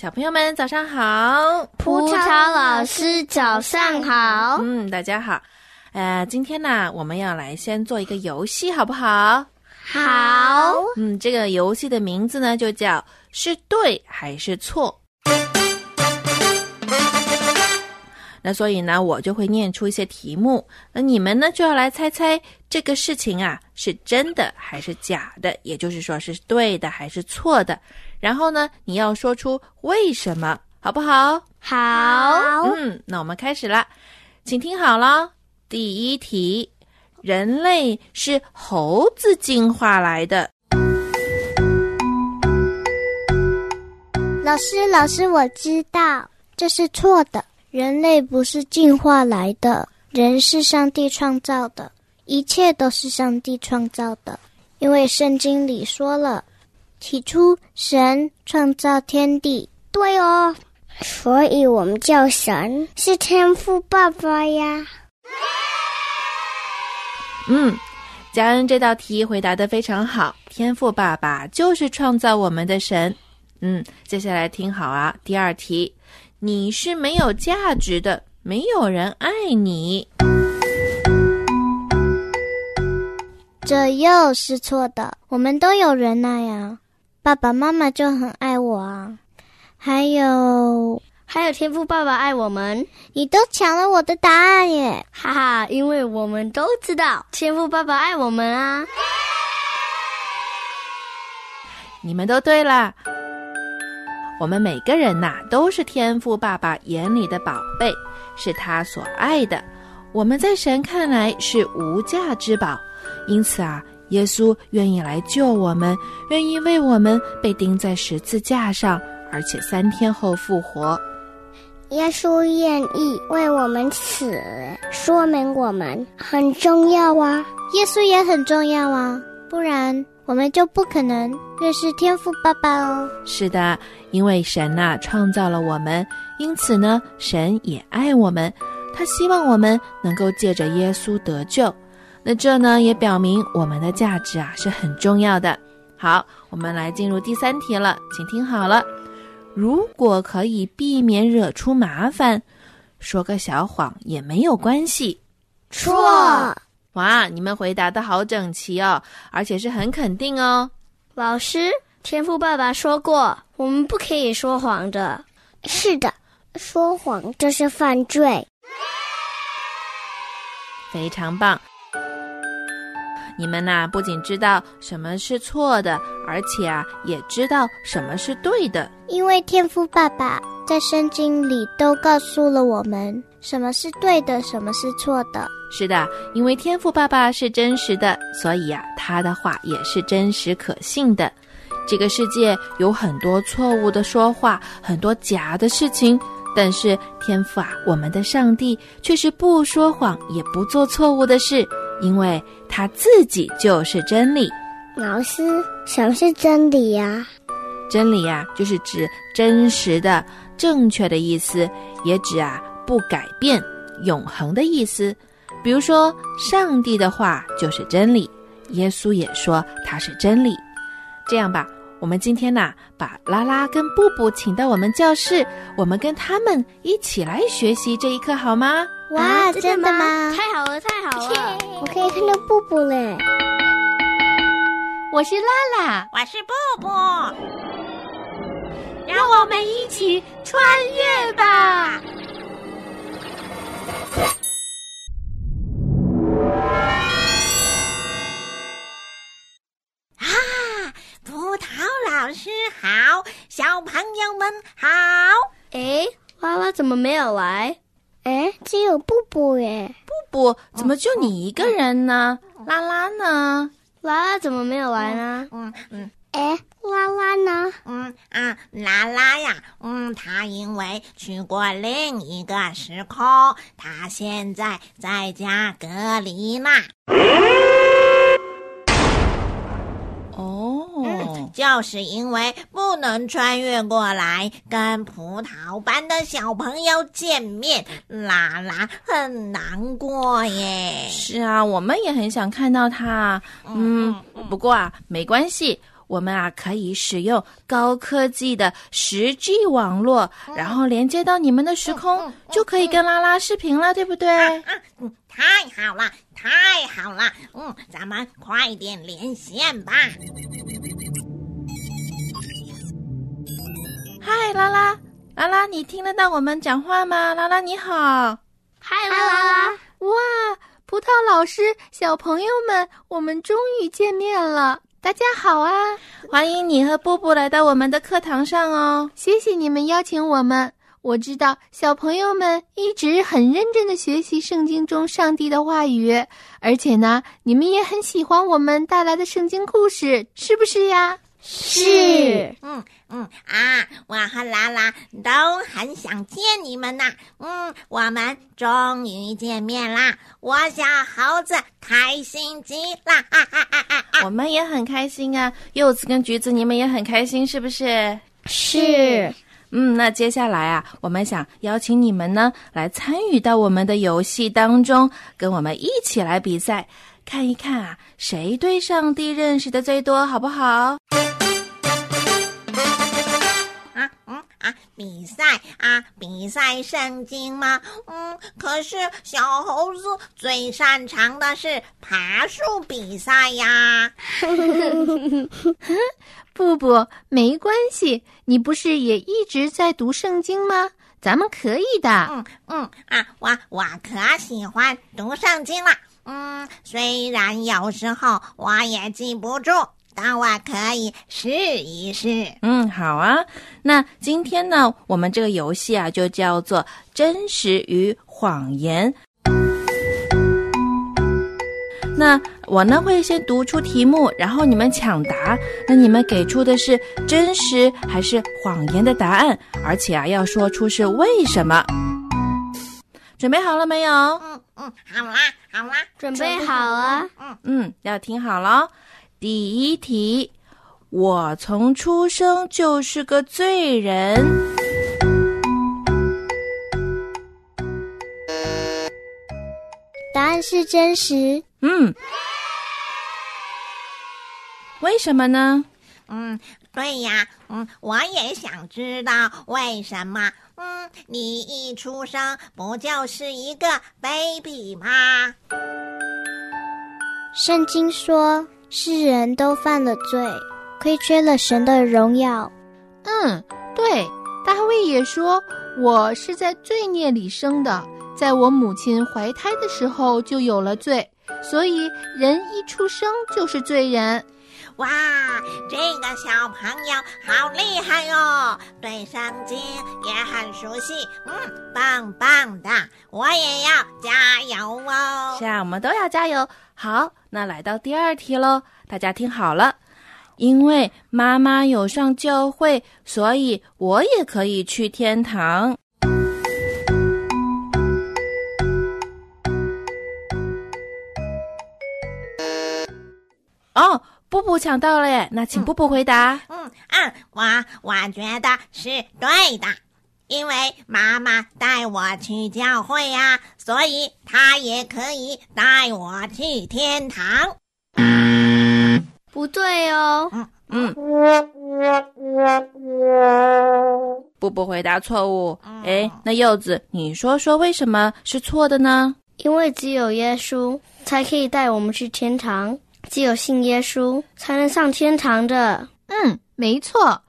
小朋友们早上好，葡萄老师早上好。嗯，大家好。呃，今天呢，我们要来先做一个游戏，好不好？好。嗯，这个游戏的名字呢，就叫是对还是错。那所以呢，我就会念出一些题目，那你们呢就要来猜猜这个事情啊是真的还是假的，也就是说是对的还是错的。然后呢，你要说出为什么，好不好？好。嗯，那我们开始了，请听好了。第一题：人类是猴子进化来的。老师，老师，我知道这是错的。人类不是进化来的，人是上帝创造的，一切都是上帝创造的，因为圣经里说了。起初，神创造天地。对哦，所以我们叫神是天赋爸爸呀。嗯，佳恩这道题回答的非常好。天赋爸爸就是创造我们的神。嗯，接下来听好啊，第二题，你是没有价值的，没有人爱你。这又是错的，我们都有人爱呀。爸爸妈妈就很爱我啊，还有还有天赋爸爸爱我们，你都抢了我的答案耶！哈哈，因为我们都知道天赋爸爸爱我们啊。你们都对了，我们每个人呐都是天赋爸爸眼里的宝贝，是他所爱的，我们在神看来是无价之宝，因此啊。耶稣愿意来救我们，愿意为我们被钉在十字架上，而且三天后复活。耶稣愿意为我们死，说明我们很重要啊！耶稣也很重要啊，不然我们就不可能认识天父爸爸哦。是的，因为神呐创造了我们，因此呢，神也爱我们，他希望我们能够借着耶稣得救。那这呢也表明我们的价值啊是很重要的。好，我们来进入第三题了，请听好了。如果可以避免惹出麻烦，说个小谎也没有关系。错。哇，你们回答的好整齐哦，而且是很肯定哦。老师，天赋爸爸说过，我们不可以说谎的。是的，说谎就是犯罪。非常棒。你们呐，不仅知道什么是错的，而且啊，也知道什么是对的。因为天父爸爸在圣经里都告诉了我们什么是对的，什么是错的。是的，因为天父爸爸是真实的，所以呀，他的话也是真实可信的。这个世界有很多错误的说话，很多假的事情，但是天父啊，我们的上帝却是不说谎，也不做错误的事。因为他自己就是真理。老师，什么是真理呀？真理呀，就是指真实的、正确的意思，也指啊不改变、永恒的意思。比如说，上帝的话就是真理，耶稣也说他是真理。这样吧，我们今天呐，把拉拉跟布布请到我们教室，我们跟他们一起来学习这一课，好吗？哇，真的吗？太好了，太好了！我可以看到布布嘞。我是拉拉，我是布布，让我们一起穿越吧！啊，葡萄老师好，小朋友们好。哎，拉拉怎么没有来？哎，只有布布耶！布布怎么就你一个人呢？拉拉呢？拉拉怎么没有来呢？嗯嗯，哎，拉拉呢？嗯啊，拉拉呀，嗯，他因为去过另一个时空，他现在在家隔离呢。就是因为不能穿越过来跟葡萄班的小朋友见面，拉拉很难过耶。是啊，我们也很想看到他。嗯，不过啊，没关系，我们啊可以使用高科技的十 G 网络，然后连接到你们的时空，就可以跟拉拉视频了，对不对？嗯，太好了，太好了，嗯，咱们快点连线吧。嗨，拉拉，拉拉，你听得到我们讲话吗？拉拉，你好。嗨，拉拉，哇，葡萄老师，小朋友们，我们终于见面了。大家好啊！欢迎你和布布来到我们的课堂上哦。谢谢你们邀请我们。我知道小朋友们一直很认真的学习圣经中上帝的话语，而且呢，你们也很喜欢我们带来的圣经故事，是不是呀？是。嗯嗯啊，我和拉拉都很想见你们呐。嗯，我们终于见面啦！我小猴子开心极了，哈哈哈哈哈！我们也很开心啊，柚子跟橘子，你们也很开心，是不是？是。嗯，那接下来啊，我们想邀请你们呢，来参与到我们的游戏当中，跟我们一起来比赛，看一看啊，谁对上帝认识的最多，好不好？比赛啊，比赛圣经吗？嗯，可是小猴子最擅长的是爬树比赛呀。不不，没关系，你不是也一直在读圣经吗？咱们可以的。嗯嗯啊，我我可喜欢读圣经了。嗯，虽然有时候我也记不住，但我可以试一试。嗯，好啊。那今天呢，我们这个游戏啊，就叫做真实与谎言。那我呢会先读出题目，然后你们抢答。那你们给出的是真实还是谎言的答案？而且啊，要说出是为什么。准备好了没有？嗯嗯，好啦好啦，准备好了。嗯嗯，要听好了。第一题，我从出生就是个罪人。答案是真实。嗯，为什么呢？嗯，对呀，嗯，我也想知道为什么。嗯，你一出生不就是一个 baby 吗？圣经说，世人都犯了罪，亏缺了神的荣耀。嗯，对，大卫也说，我是在罪孽里生的，在我母亲怀胎的时候就有了罪。所以，人一出生就是罪人。哇，这个小朋友好厉害哟，对圣经也很熟悉。嗯，棒棒的，我也要加油哦。是啊，我们都要加油。好，那来到第二题喽，大家听好了。因为妈妈有上教会，所以我也可以去天堂。哦，布布抢到了耶！那请布布回答。嗯嗯，我我觉得是对的，因为妈妈带我去教会呀，所以她也可以带我去天堂。不对哦。嗯嗯，布布回答错误。哎，那柚子，你说说为什么是错的呢？因为只有耶稣才可以带我们去天堂。只有信耶稣才能上天堂的。嗯，没错。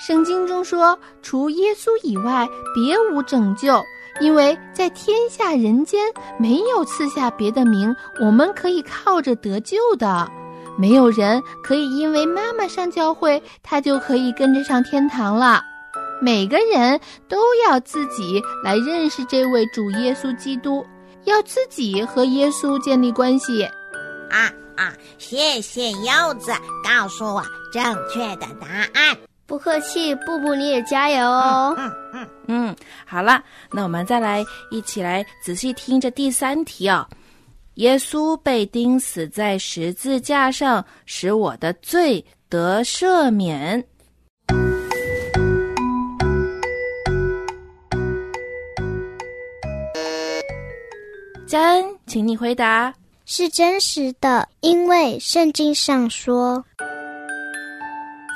圣经中说，除耶稣以外，别无拯救，因为在天下人间没有赐下别的名，我们可以靠着得救的。没有人可以因为妈妈上教会，他就可以跟着上天堂了。每个人都要自己来认识这位主耶稣基督。要自己和耶稣建立关系，啊啊！谢谢柚子告诉我正确的答案。不客气，布布你也加油哦。嗯嗯嗯，好了，那我们再来一起来仔细听着第三题哦。耶稣被钉死在十字架上，使我的罪得赦免。佳恩，请你回答。是真实的，因为圣经上说：“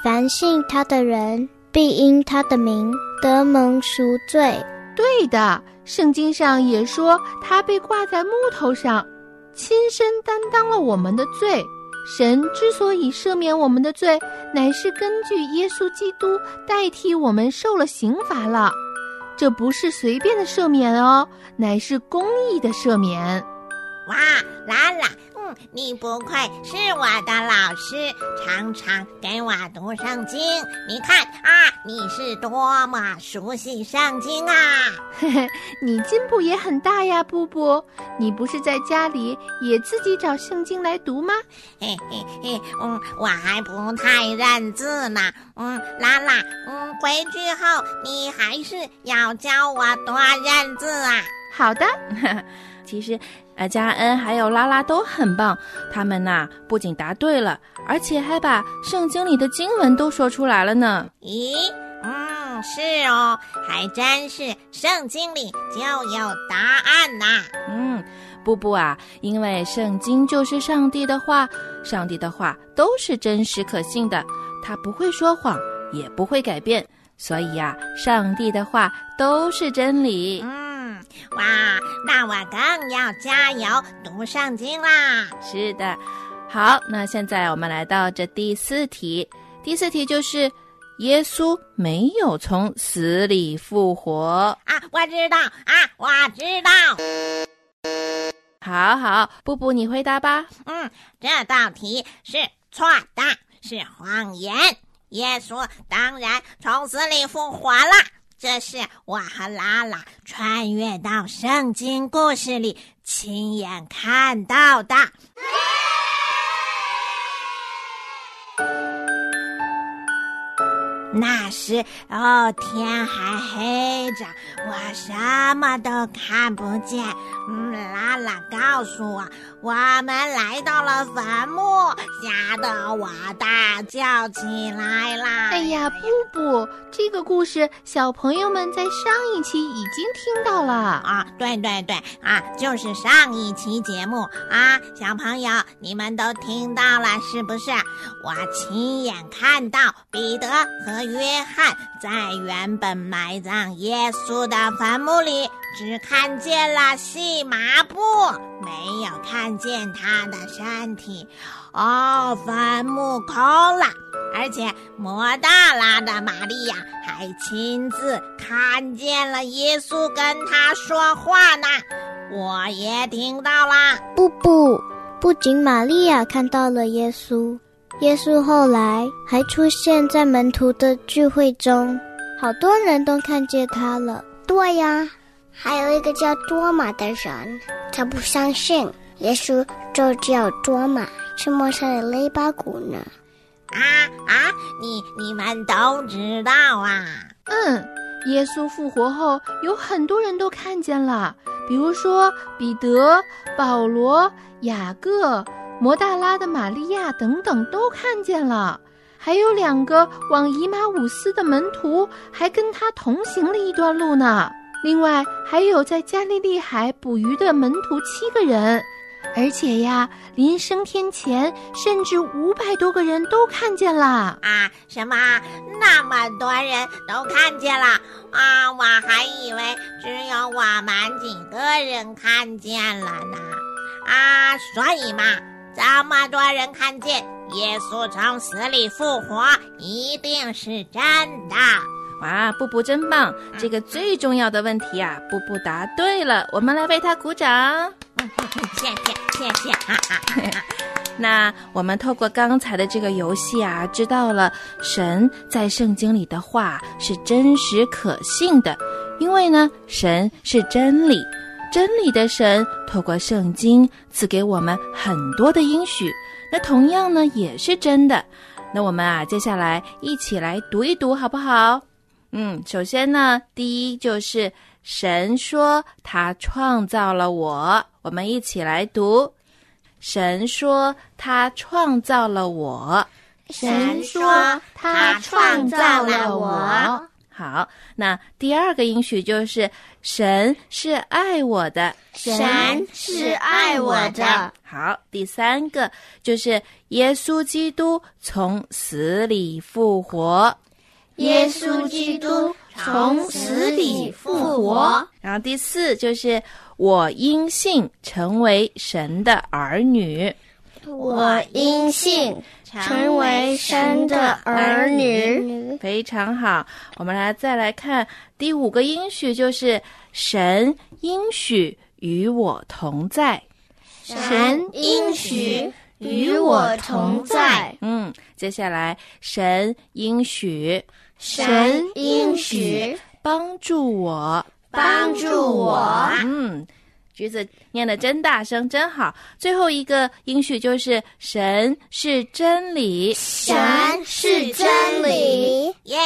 凡信他的人，必因他的名得蒙赎罪。”对的，圣经上也说他被挂在木头上，亲身担当了我们的罪。神之所以赦免我们的罪，乃是根据耶稣基督代替我们受了刑罚了。这不是随便的赦免哦，乃是公义的赦免。哇，拉拉，嗯，你不愧是我的老师，常常给我读圣经。你看啊，你是多么熟悉圣经啊！嘿嘿，你进步也很大呀，布布。你不是在家里也自己找圣经来读吗？嘿嘿嘿，嗯，我还不太认字呢。嗯，拉拉，嗯，回去后你还是要教我多认字啊。好的，其实。呃，加恩还有拉拉都很棒，他们呐不仅答对了，而且还把圣经里的经文都说出来了呢。咦，嗯，是哦，还真是圣经里就有答案呐。嗯，布布啊，因为圣经就是上帝的话，上帝的话都是真实可信的，他不会说谎，也不会改变，所以呀，上帝的话都是真理。嗯。哇，那我更要加油读圣经啦！是的，好，那现在我们来到这第四题。第四题就是耶稣没有从死里复活啊！我知道啊，我知道。好好，布布，你回答吧。嗯，这道题是错的，是谎言。耶稣当然从死里复活了。这是我和拉拉穿越到圣经故事里亲眼看到的。那时哦，天还黑着，我什么都看不见。嗯，拉拉告诉我，我们来到了坟墓，吓得我大叫起来啦！哎呀，布布，这个故事小朋友们在上一期已经听到了啊！对对对，啊，就是上一期节目啊，小朋友你们都听到了是不是？我亲眼看到彼得和。约翰在原本埋葬耶稣的坟墓里，只看见了细麻布，没有看见他的身体。哦，坟墓空了，而且摩大拉的玛利亚还亲自看见了耶稣跟他说话呢。我也听到了。不不，不仅玛利亚看到了耶稣。耶稣后来还出现在门徒的聚会中，好多人都看见他了。对呀，还有一个叫多马的人，他不相信耶稣就叫多马，是陌生的肋巴骨呢。啊啊！你你们都知道啊？嗯，耶稣复活后，有很多人都看见了，比如说彼得、保罗、雅各。摩大拉的玛利亚等等都看见了，还有两个往以马五斯的门徒还跟他同行了一段路呢。另外还有在加利利海捕鱼的门徒七个人，而且呀，临升天前甚至五百多个人都看见了啊！什么？那么多人都看见了啊？我还以为只有我们几个人看见了呢。啊，所以嘛。这么多人看见耶稣从死里复活，一定是真的！哇，布布真棒！这个最重要的问题啊，布布答对了，我们来为他鼓掌。谢谢，谢谢！那我们透过刚才的这个游戏啊，知道了神在圣经里的话是真实可信的，因为呢，神是真理。真理的神透过圣经赐给我们很多的应许，那同样呢也是真的。那我们啊，接下来一起来读一读，好不好？嗯，首先呢，第一就是神说他创造了我，我们一起来读。神说他创造了我，神说他创造了我。好，那第二个应许就是神是爱我的，神是爱我的。好，第三个就是耶稣基督从死里复活，耶稣基督从死里复活。然后第四就是我因信成为神的儿女，我因信成为神的儿女。非常好。我们来再来看第五个应许，就是神应许与我同在。神应许与我同在。嗯，接下来神应许神应许帮助我。帮助我。嗯，橘子念的真大声，真好。最后一个音序就是神是真理，神是真理。耶！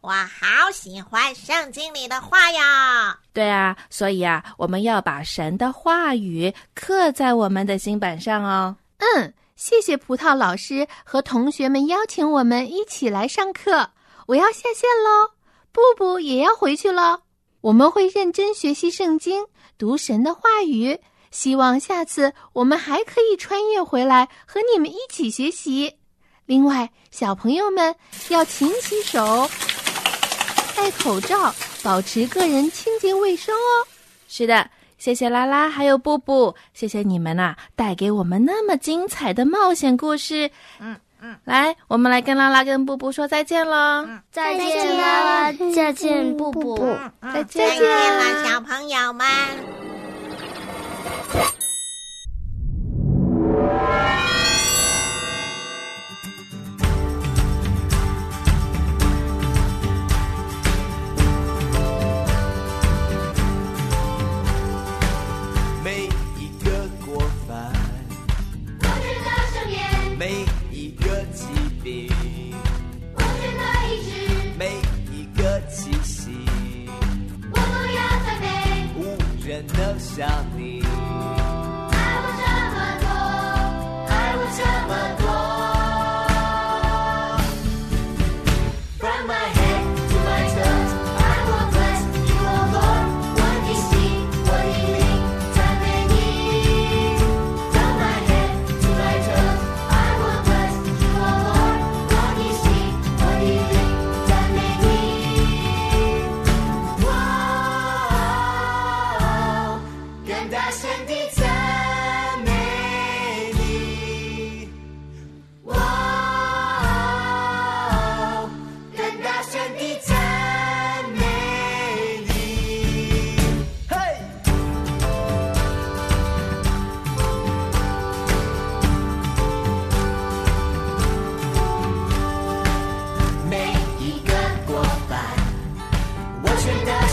我好喜欢圣经里的话呀。对啊，所以啊，我们要把神的话语刻在我们的心板上哦。嗯，谢谢葡萄老师和同学们邀请我们一起来上课。我要下线喽，布布也要回去喽。我们会认真学习圣经，读神的话语。希望下次我们还可以穿越回来和你们一起学习。另外，小朋友们要勤洗手、戴口罩，保持个人清洁卫生哦。是的，谢谢拉拉还有布布，谢谢你们呐、带给我们那么精彩的冒险故事。嗯嗯，来，我们来跟拉拉跟布布说再见喽。再见啦，再见，布布。嗯再再见见了，小朋友们。